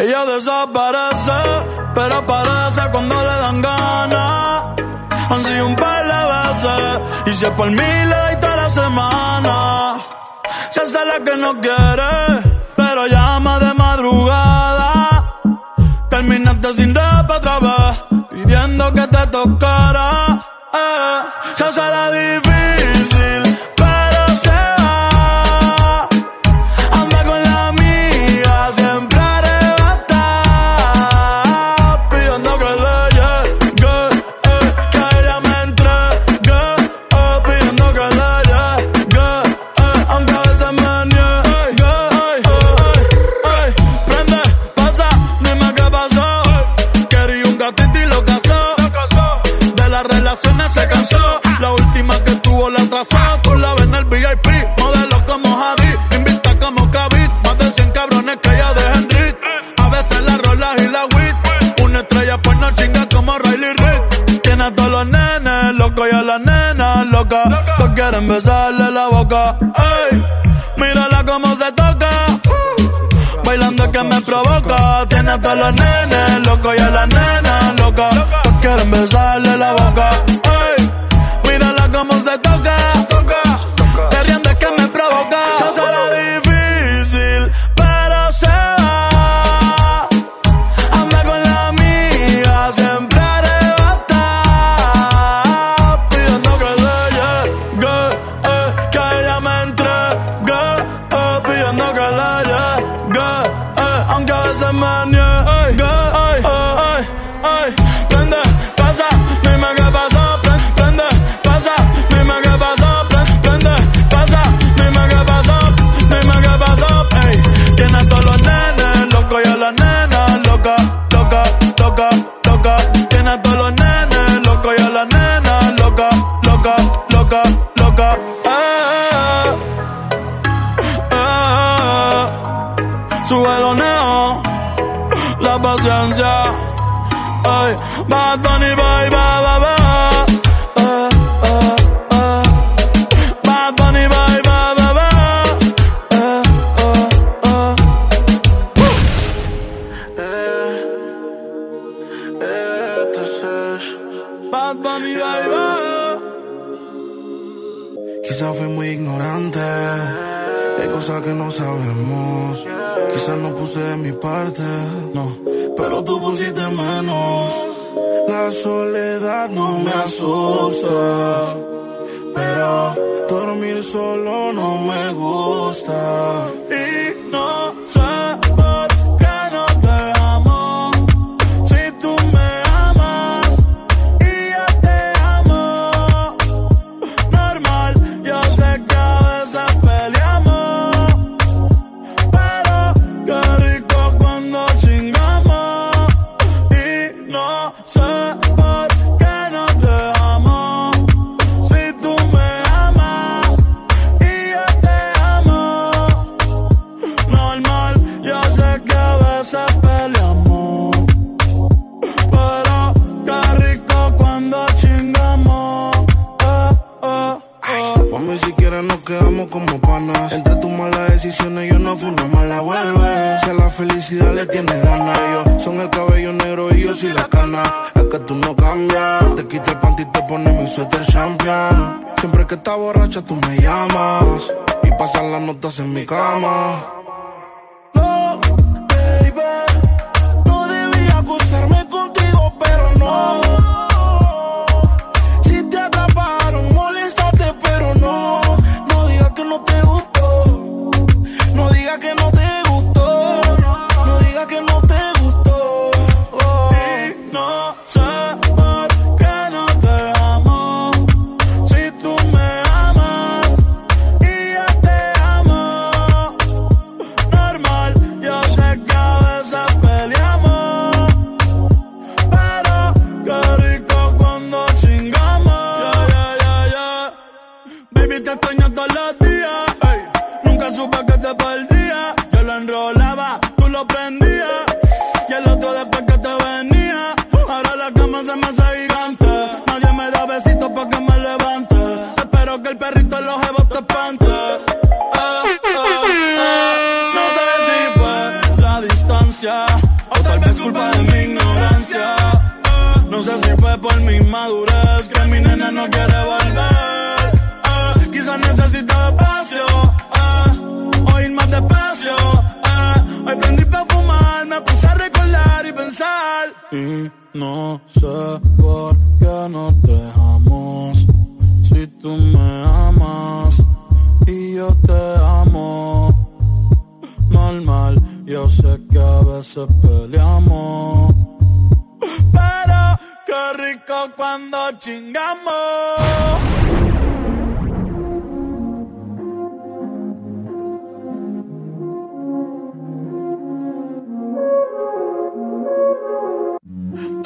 Ella desaparece, pero aparece cuando le dan ganas. Han sido un par de veces, y si es por mí le doy toda la semana. Se hace la que no quiere, pero llama de madrugada. Terminaste sin rap otra vez. loca. Mírala como se toca. Bailando que me provoca. Tiene a todos los nenes locos y a la nena loca. No quieren besarle la boca. Ey, mírala como se toca.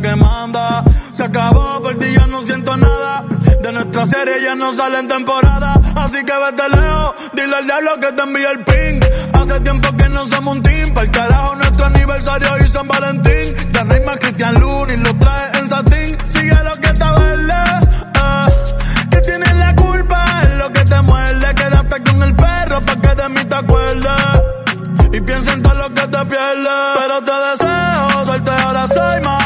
que manda. Se acabó, por ti ya no siento nada. De nuestra serie ya no salen temporada. Así que vete lejos, dile al diablo que te envía el ping. Hace tiempo que no somos un team. Para el carajo, nuestro aniversario y San Valentín. Te rima Cristian Luni, lo trae en satín. Sigue lo que está verde. Eh. Tienes la culpa, es lo que te muerde. Quédate con el perro para que de mí te acuerdes. Y piensa en todo lo que te pierde, Pero te deseo, suerte ahora soy más.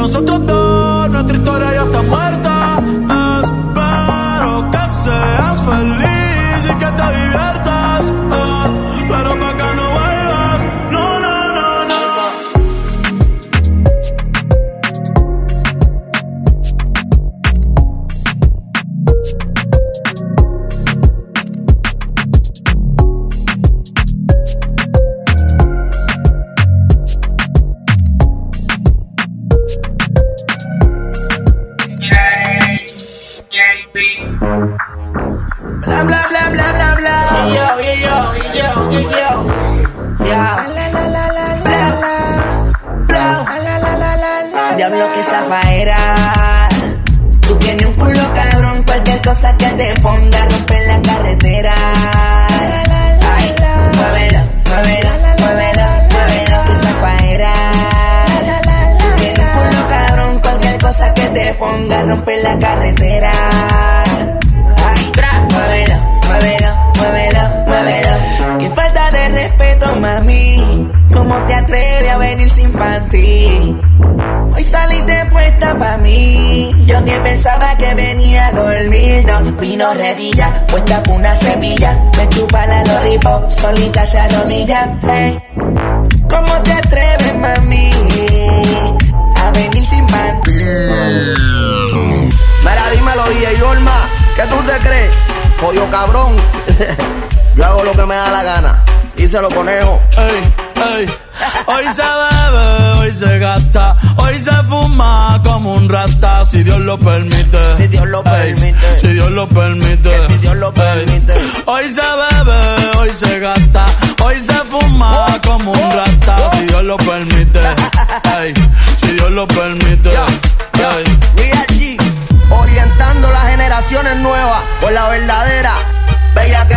Nosotros dos, nuestra historia ya está muerta. Yo que pensaba que venía a dormir. No, vino redilla, puesta por una semilla. Me chupa la lollipop, solita se arrodilla. Hey. ¿Cómo te atreves, mami? A venir sin panty. Mira, dímelo, DJ Olma, ¿qué tú te crees? Jodido cabrón. Yo hago lo que me da la gana. Díselo, conejo. Ey, ey. Hoy se bebe, hoy se gasta, hoy se fuma como un rata, si Dios lo permite. Si Dios lo Ey, permite. Si Dios lo permite. Que si Dios lo Ey. permite. Hoy se bebe, hoy se gasta, hoy se fuma como un rata, si Dios lo permite. Ey, Si Dios lo permite. Yo, yo, Ey. Real G, orientando las generaciones nuevas por la verdadera. Bella que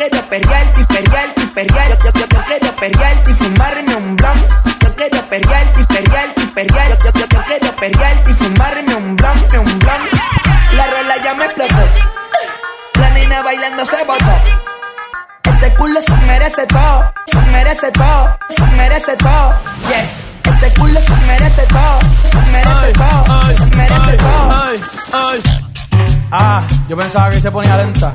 Quiero perrearte perrearte y perrearte. Yo, yo, yo quiero perrearte y fumarme un blon. Yo quiero perrearte perrearte y perrearte. Yo, yo, yo quiero perrearte y fumarme un blon, un blon. La rola ya me explotó. La nena bailando se botó. Ese culo se merece todo, se merece todo, se merece todo. Yes, ese culo se merece todo, se merece todo, se merece todo. ay, ay. Ah, yo pensaba que se ponía lenta.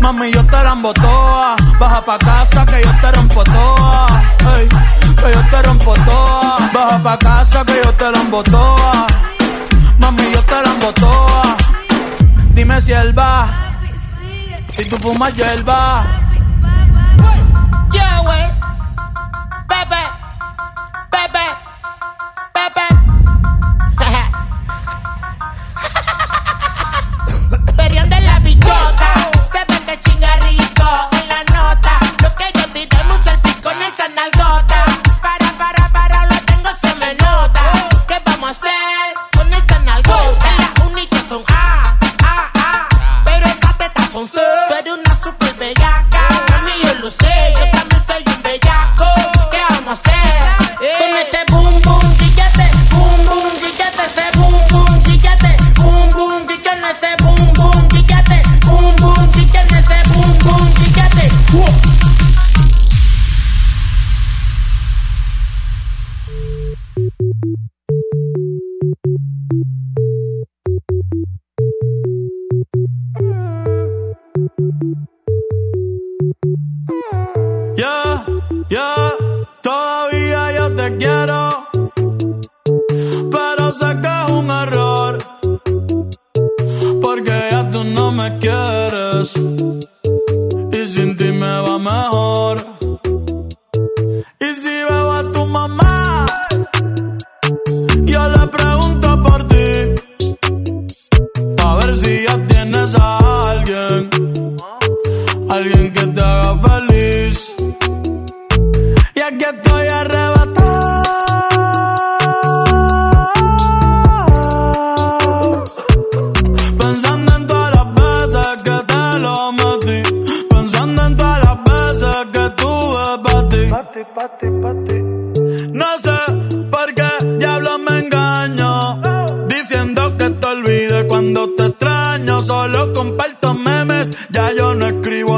Mami, yo te la embotoa. Baja pa' casa que yo te rompo toa. Que yo te rompo toa. Baja pa' casa que yo te la embotoa. Mami, yo te la embotoa. Dime si él va. Si tú fumas hierba. Yeah,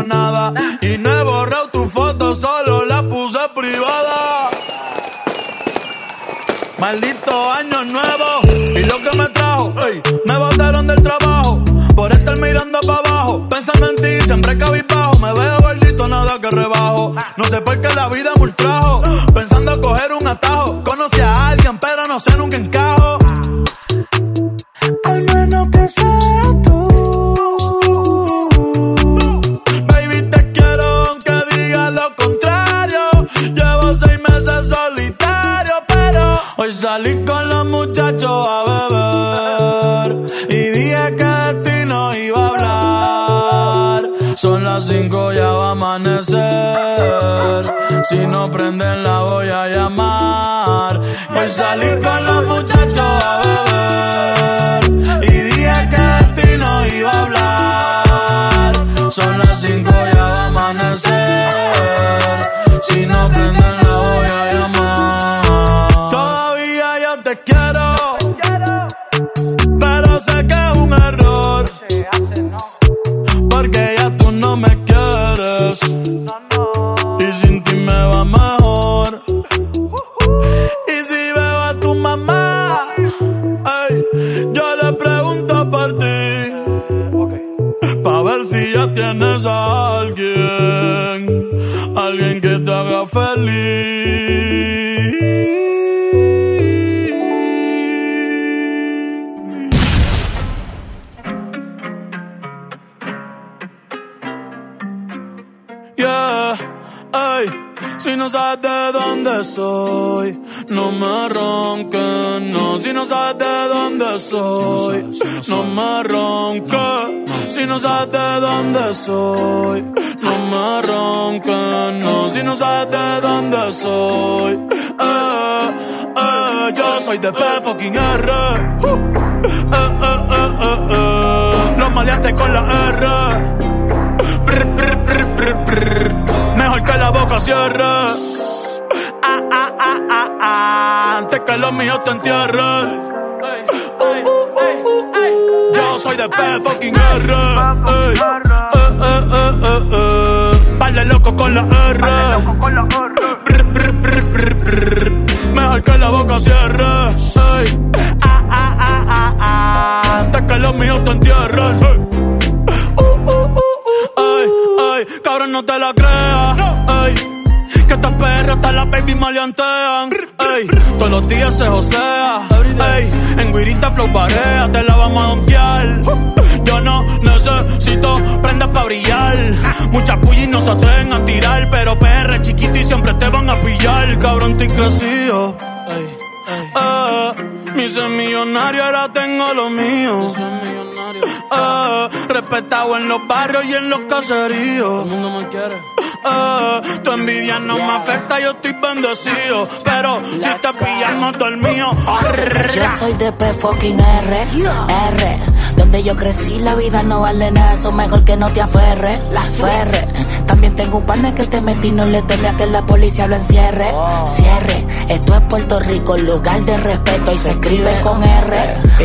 nada. Y no he borrado tu foto, solo la puse privada. Maldito año nuevo. Y lo que me trajo, me botaron del trabajo. Por estar mirando para abajo, pensando en ti, siempre cabizbajo, me veo gordito, nada que rebajo, no sé por qué la vida me ultrajo, pensando coger un atajo, conocí a alguien pero no sé nunca encajo, Si no prenden, No me arranquen, no, si no sabes de dónde soy. Eh, eh, yo soy de P fucking R. Eh, Los maleantes con la R. Mejor que la boca cierre. Ah ah, ah, ah, ah, Antes que los míos te entierren. Yo soy de P fucking R. Ey, eh, eh, eh. Vale loco con la R. Brr, brr, brr, brr, brr. Mejor que la boca cierre. Ey, ah, ah, ah, ah, ah. Antes que los míos te entierren. Ey. Uh, uh, uh, uh, Ay, ay, cabrón, no te la creas. Que estas perras hasta la baby maleantean. Ey, todos los días se josea. Ey, en guirita flow parea, te la vamos a donkear. Necesito prendas pa' brillar. Muchas pullis no se atreven a tirar, pero PR chiquito y siempre te van a pillar. Cabrón, te crecido. Ey, ey. Ah, mi ser millonario, ahora tengo lo mío. Ah, respetado en los barrios y en los caseríos. Todo el mundo me quiere. Ah, tu envidia no me afecta, yo estoy bendecido. Pero si te pillan, no el mío. Yo soy de P fucking R, R. Donde yo crecí, la vida no vale nada, eso mejor que no te aferre, la ferre. También tengo un partner que te metí, no le teme a que la policía lo encierre. Cierre, esto es Puerto Rico, lugar de respeto y se escribe con R.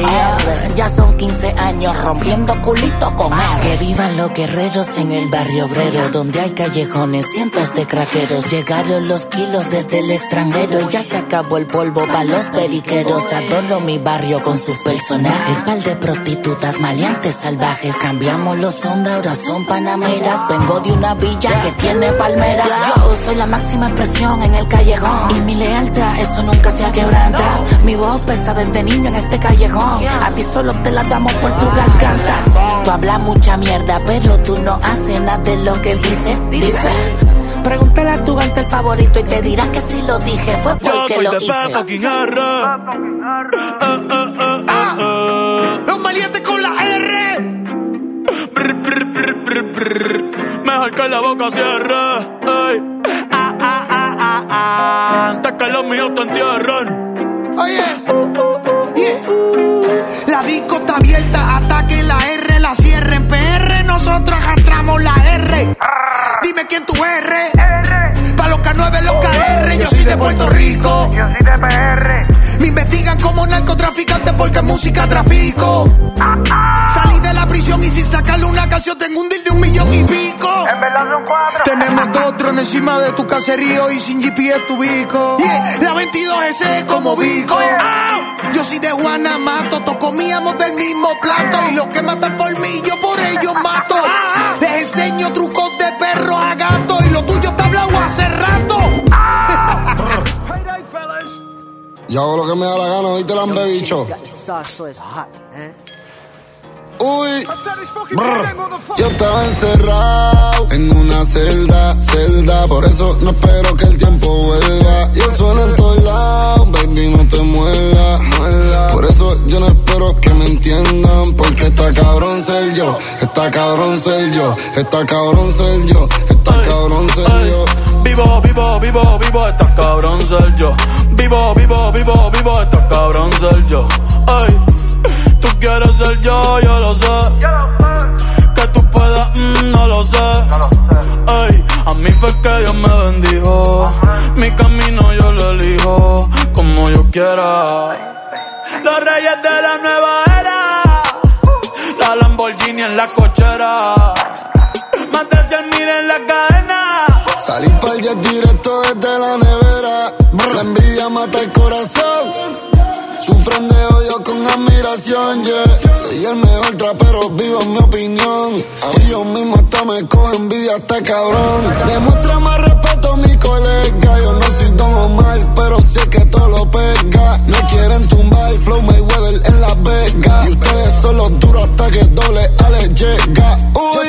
Ah, ya son 15 años rompiendo culito con R. Que vivan los guerreros en el barrio obrero, donde hay callejones, cientos de craqueros. Llegaron los kilos desde el extranjero, ya se acabó el polvo para los periqueros. Adoro mi barrio con sus personajes, sal de prostitutas, maleantes salvajes. Cambiamos los ondas, ahora son panameras. Vengo de una villa que tiene palmeras. Yo soy la máxima expresión en el callejón. Y mi lealtad, eso nunca se quebranta. Mi voz pesa desde niño en este callejón. A ti solo te la damos por tu garganta. Tú hablas mucha mierda, pero tú no haces nada de lo que dices. Dice. Pregúntale a tu gante el favorito y te dirá que si lo dije fue Yo porque soy lo de hice. R. Eh. Los maleantes con la R. Brr, brr, brr, brr, brr. Mejor que la boca cierre. Ey. Ah, ah, ah, ah, ah. Antes que los míos te entierren. Oye, yeah. la disco está abierta hasta que la R la cierren. PR, nosotros arrastramos la R. Dime quién tú eres. Pa' los K9, los KR. Yo soy de Puerto Rico. Yo soy de PR. Me investigan como narcotraficante porque música trafico. Salí de la prisión y sin sacarle una canción tengo un deal de un millón y pico. En verdad son cuatro. Tenemos dos drones encima de tu caserío y sin GPS tu bico. la 22S como bico. Ah, Yo soy de Guanamato, todos comíamos del mismo plato. Y los que matan por mí, yo por ellos mato. Les enseño trucos de perro a gato. Y lo tuyo está hablado hace rato. Yo hago lo que me da la gana, ¿viste, lambe bicho? Uy, brr. yo estaba encerrado en una celda, celda, por eso no espero que el tiempo vuelva. Yo sueno en todos lados, baby, no te muevas. Por eso yo no espero que me entiendan, porque está cabrón ser yo, está cabrón ser yo, está cabrón ser yo, está cabrón ser yo. Vivo, vivo, vivo, vivo, estás cabrón ser yo. Vivo, vivo, vivo, vivo, estás cabrón ser yo. Ay, tú quieres ser yo, yo lo sé. Que tú puedas, mm, no lo sé. Ay, a mí fue que Dios me bendijo. Mi camino yo lo elijo como yo quiera. Los reyes de la nueva era. La Lamborghini en la cochera. De 100 mil en la cadena. Salí pa'l jet directo desde la nevera. La envidia mata el corazón. Sufren de odio con admiración, yeah. Soy el mejor trapero, vivo en mi opinión. Y yo mismo hasta me cojo envidia, hasta cabrón. Demuestra más respeto a mi colega. Yo no soy Don Omar, pero sé que todo lo pega. Me quieren tumbar, Flow Mayweather en Las Vegas. Y ustedes son los duros hasta que doble Ale llega. Uy,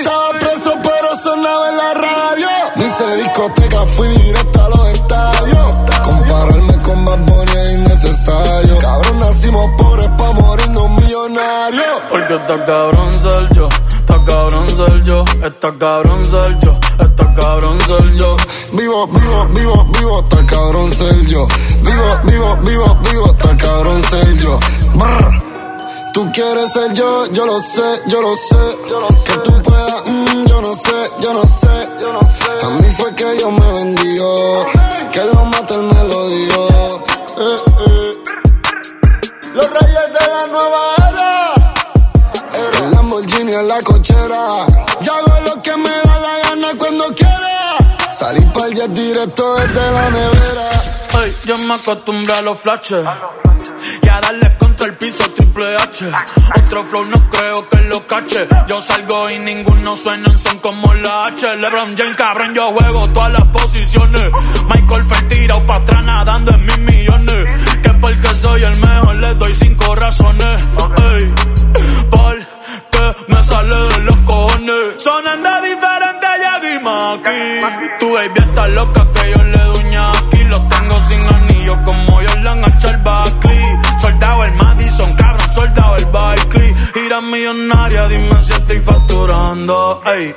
fui directo a los estadios. Compararme con Bad Bunny es innecesario. Cabrón, nacimos pobres pa' morirnos millonarios. Porque está cabrón ser yo, está cabrón ser yo, está cabrón ser yo, está cabrón ser yo. Vivo, vivo, vivo, vivo, está cabrón ser yo. Vivo, vivo, vivo, vivo, está cabrón ser yo. Brr. Tú quieres ser yo, yo lo sé, yo lo sé. Que tú puedas, yo no sé, yo no sé, yo no sé. A mí fue que Dios me bendijo, que lo mata el melodío. Eh, eh. Los reyes de la nueva era. El Lamborghini en la cochera. Yo hago lo que me da la gana cuando quiera. Salí para el jet directo desde la nevera. Hey, yo me acostumbré a los flashes y a darle el piso triple H. Otro flow no creo que lo cache. Yo salgo y ninguno suena en son como la H. LeBron James, cabrón, yo juego todas las posiciones. Michael Phelps tirado pa' atrás nadando en mis millones. Que porque soy el mejor le doy cinco razones. Ey, porque me sale de los cojones. Sonan de diferente ya dime aquí. Tu baby está loca que yo le doy aquí. Ira millonaria, dime si estoy facturando. Ey,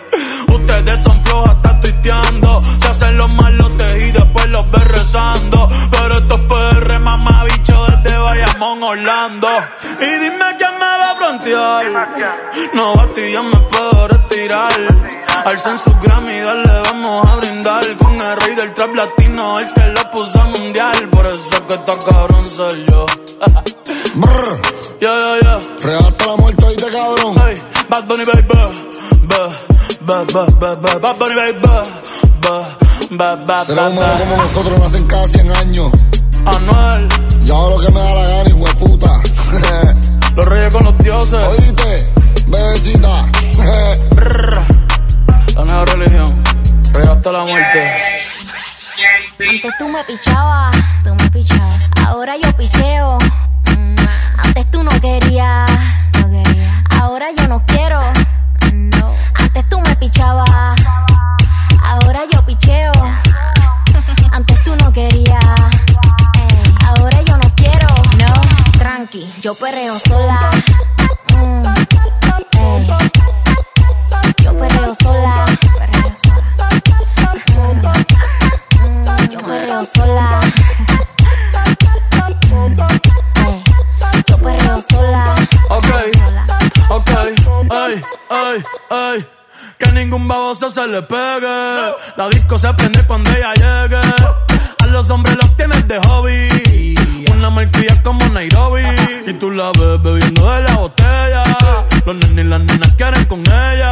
ustedes son flojos, hasta tuiteando. Se hacen los malotes y después los ves rezando. Pero estos PR, mamá bicho, desde Bayamón, Orlando. Y dime quién me va a frontear. No ya me puedo retirar. Alcen su Grammy, dale, vamos a brindar. Con el rey del trap latino, el que lo puso mundial. Por eso que está cabrón soy yo. Brr, Yeah, yeah, yeah. regata la muerte y te cabrón. Hey, Bad Bunny baby, ba, ba, ba, ba, ba, Bad Bunny baby, ba, ba, ba, Ser ba, humano como nosotros nacen cada 100 años. Anuel, Yo hago lo que me da la gana, hijo de puta. los reyes con los dioses. Oíste, bebecita. La nueva religión, rey hasta la muerte. Antes tú me pichabas, tú me pichabas. Ahora yo picheo. Mm, Antes tú no querías, no quería. Ahora yo no quiero. No. Antes tú me pichabas. Ahora yo picheo. Antes tú no querías. Ahora yo no quiero. No. Tranqui, yo perreo sola. Mm, ey. Yo perreo sola. Perreo sola. Yo perreo sola. Yo perreo sola. Ok, ok, ay, ay, ay. Que ningún baboso se le pegue. La disco se prende cuando ella llegue. A los hombres los tienes de hobby. Una malcria como Nairobi. Y tú la ves bebiendo de la botella. Los nenes y las nenas quieren con ella.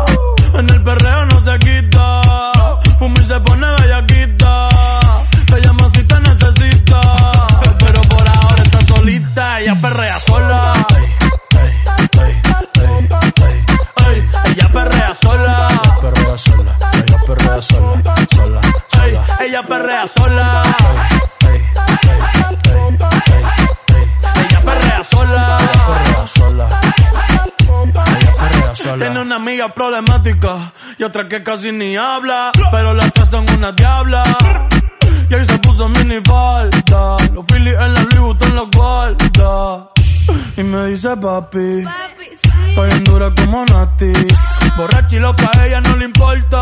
Ella perrea sola. Ella perrea sola. Perrea sola. Tiene una amiga problemática y otra que casi ni habla. Pero las tres son una diabla. Y ahí se puso mini falta. Los Phillies en la Louis Vuitton los guarda. Y me dice papi. Estoy en dura como Nati. Borracha y loca, a ella no le importa.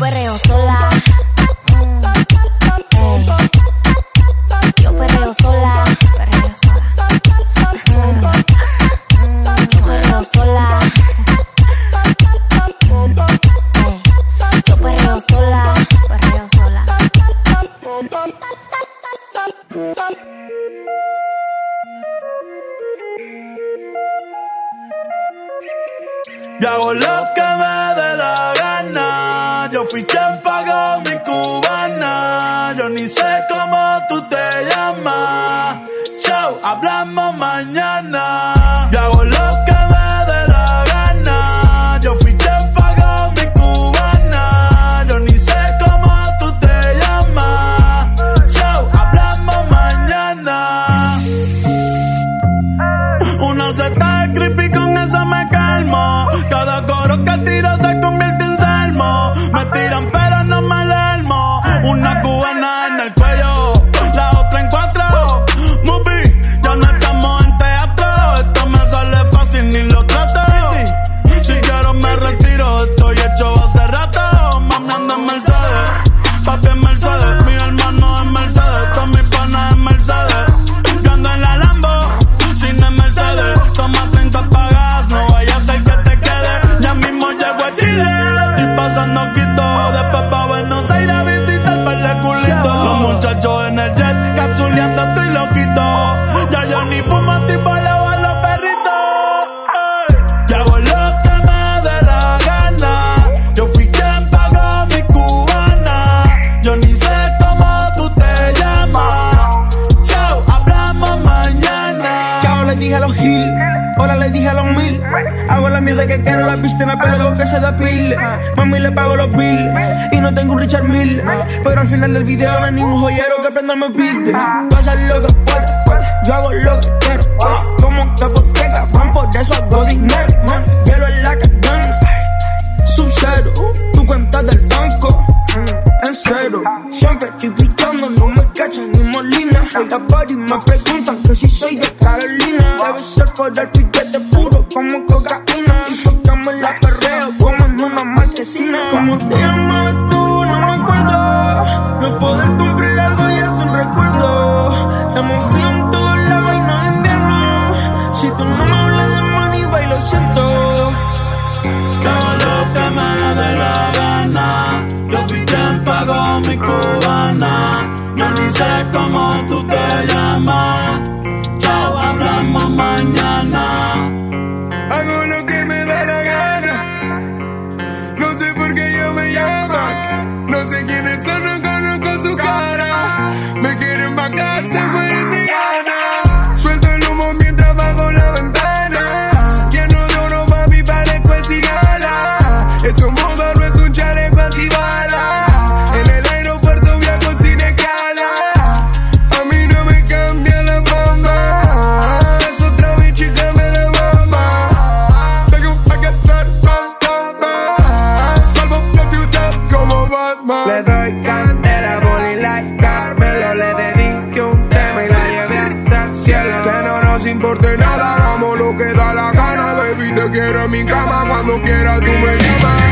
Perreo sola. Mm. Yo perreo sola. Perreo sola. Mm, mm, yo perreo sola. Yo perreo sola, perreo sola. Yo hago gana. Yo Pero al final del video no hay ningún joyero que prenda mi piste. Pasa lo que pueda, yo hago lo que quiero. Como que boteca, van por eso hago dinero. Man. Hielo en la cadena, sub-cero, tu cuenta del banco. En cero, siempre estoy pillando, no me cachan ni molina. Las body me preguntan que si soy de Carolina. Debe ser por el piquete puro como cocaína. Y tocamos la perreo como en una marquesina. Como te cubana. Yo ni sé cómo tú te llamas. I'll do where you.